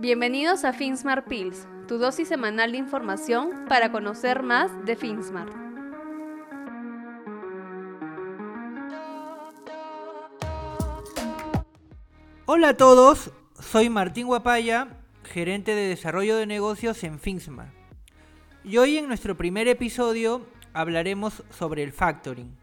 Bienvenidos a FinSmart Pills, tu dosis semanal de información para conocer más de FinSmart. Hola a todos, soy Martín Guapaya, gerente de desarrollo de negocios en FinSmart. Y hoy en nuestro primer episodio hablaremos sobre el factoring.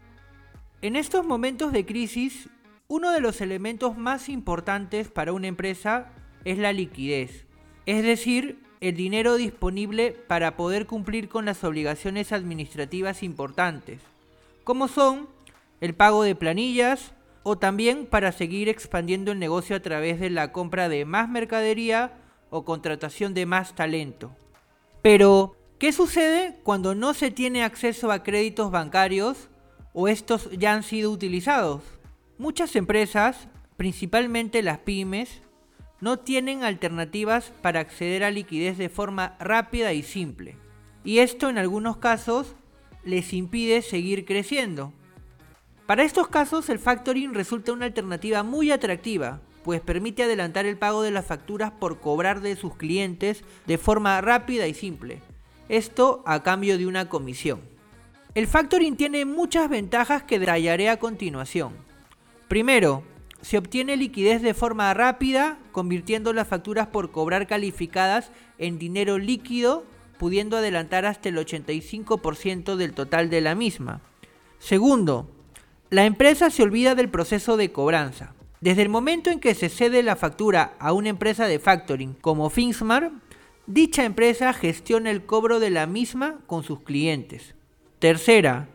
En estos momentos de crisis, uno de los elementos más importantes para una empresa es la liquidez, es decir, el dinero disponible para poder cumplir con las obligaciones administrativas importantes, como son el pago de planillas o también para seguir expandiendo el negocio a través de la compra de más mercadería o contratación de más talento. Pero, ¿qué sucede cuando no se tiene acceso a créditos bancarios o estos ya han sido utilizados? Muchas empresas, principalmente las pymes, no tienen alternativas para acceder a liquidez de forma rápida y simple. Y esto en algunos casos les impide seguir creciendo. Para estos casos el factoring resulta una alternativa muy atractiva, pues permite adelantar el pago de las facturas por cobrar de sus clientes de forma rápida y simple. Esto a cambio de una comisión. El factoring tiene muchas ventajas que detallaré a continuación. Primero, se obtiene liquidez de forma rápida, convirtiendo las facturas por cobrar calificadas en dinero líquido, pudiendo adelantar hasta el 85% del total de la misma. Segundo, la empresa se olvida del proceso de cobranza. Desde el momento en que se cede la factura a una empresa de factoring como Finsmart, dicha empresa gestiona el cobro de la misma con sus clientes. Tercera,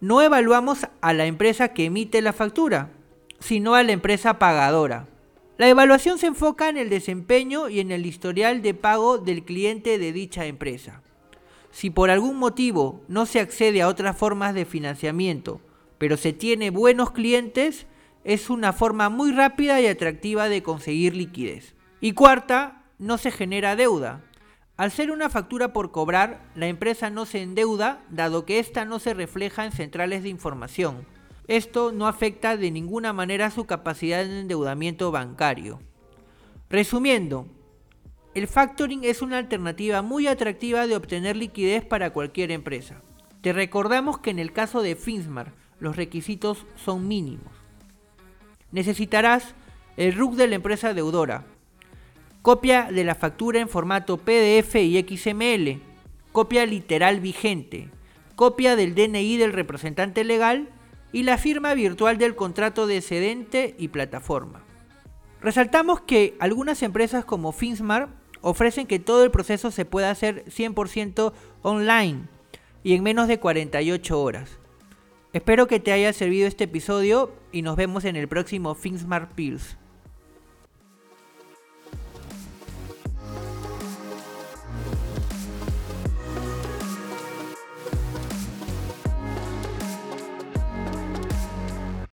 no evaluamos a la empresa que emite la factura, sino a la empresa pagadora. La evaluación se enfoca en el desempeño y en el historial de pago del cliente de dicha empresa. Si por algún motivo no se accede a otras formas de financiamiento, pero se tiene buenos clientes, es una forma muy rápida y atractiva de conseguir liquidez. Y cuarta, no se genera deuda. Al ser una factura por cobrar, la empresa no se endeuda, dado que ésta no se refleja en centrales de información, esto no afecta de ninguna manera su capacidad de endeudamiento bancario. Resumiendo, el factoring es una alternativa muy atractiva de obtener liquidez para cualquier empresa. Te recordamos que en el caso de Finsmar los requisitos son mínimos. Necesitarás el RUC de la empresa deudora, copia de la factura en formato PDF y XML, copia literal vigente, copia del DNI del representante legal y la firma virtual del contrato de excedente y plataforma. Resaltamos que algunas empresas como Finsmart ofrecen que todo el proceso se pueda hacer 100% online y en menos de 48 horas. Espero que te haya servido este episodio y nos vemos en el próximo Finsmart Pills.